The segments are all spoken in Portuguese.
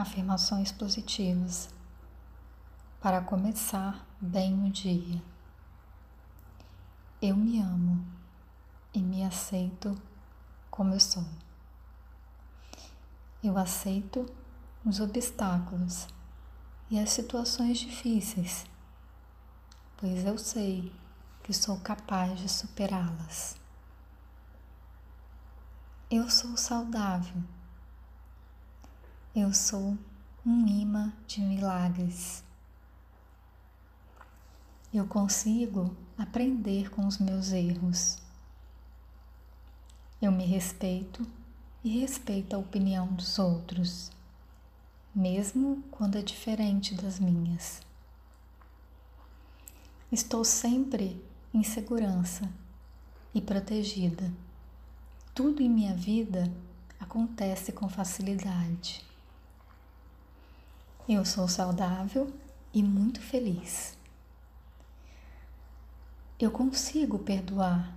afirmações positivas para começar bem o dia. Eu me amo e me aceito como eu sou. Eu aceito os obstáculos e as situações difíceis, pois eu sei que sou capaz de superá-las. Eu sou saudável eu sou um imã de milagres. Eu consigo aprender com os meus erros. Eu me respeito e respeito a opinião dos outros, mesmo quando é diferente das minhas. Estou sempre em segurança e protegida. Tudo em minha vida acontece com facilidade. Eu sou saudável e muito feliz. Eu consigo perdoar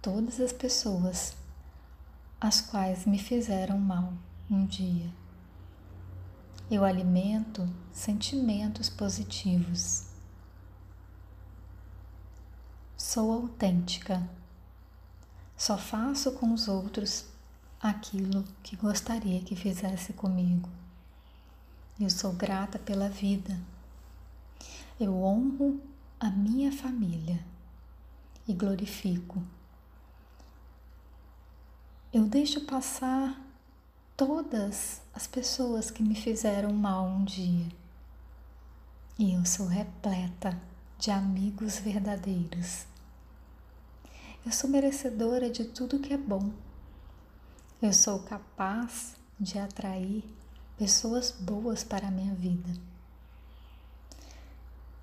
todas as pessoas as quais me fizeram mal um dia. Eu alimento sentimentos positivos. Sou autêntica. Só faço com os outros aquilo que gostaria que fizesse comigo. Eu sou grata pela vida. Eu honro a minha família e glorifico. Eu deixo passar todas as pessoas que me fizeram mal um dia. E eu sou repleta de amigos verdadeiros. Eu sou merecedora de tudo que é bom. Eu sou capaz de atrair pessoas boas para a minha vida.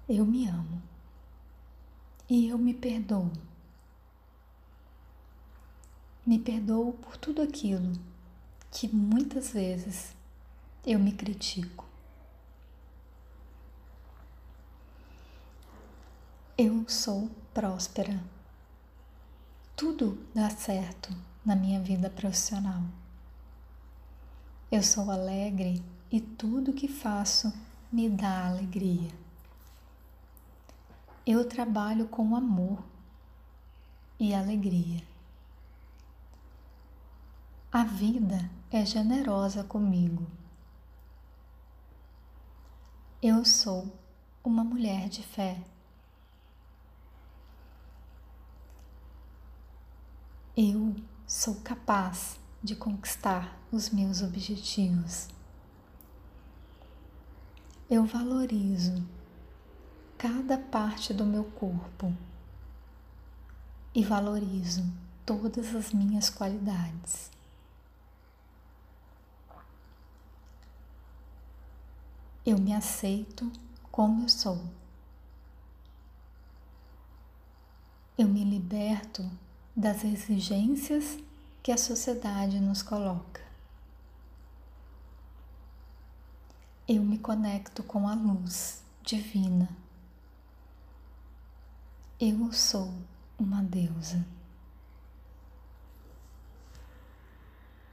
Eu me amo e eu me perdoo. Me perdoo por tudo aquilo que muitas vezes eu me critico. Eu sou próspera. Tudo dá certo na minha vida profissional. Eu sou alegre e tudo que faço me dá alegria. Eu trabalho com amor e alegria. A vida é generosa comigo. Eu sou uma mulher de fé. Eu sou capaz de conquistar os meus objetivos. Eu valorizo cada parte do meu corpo e valorizo todas as minhas qualidades. Eu me aceito como eu sou. Eu me liberto das exigências que a sociedade nos coloca. Eu me conecto com a luz divina. Eu sou uma deusa.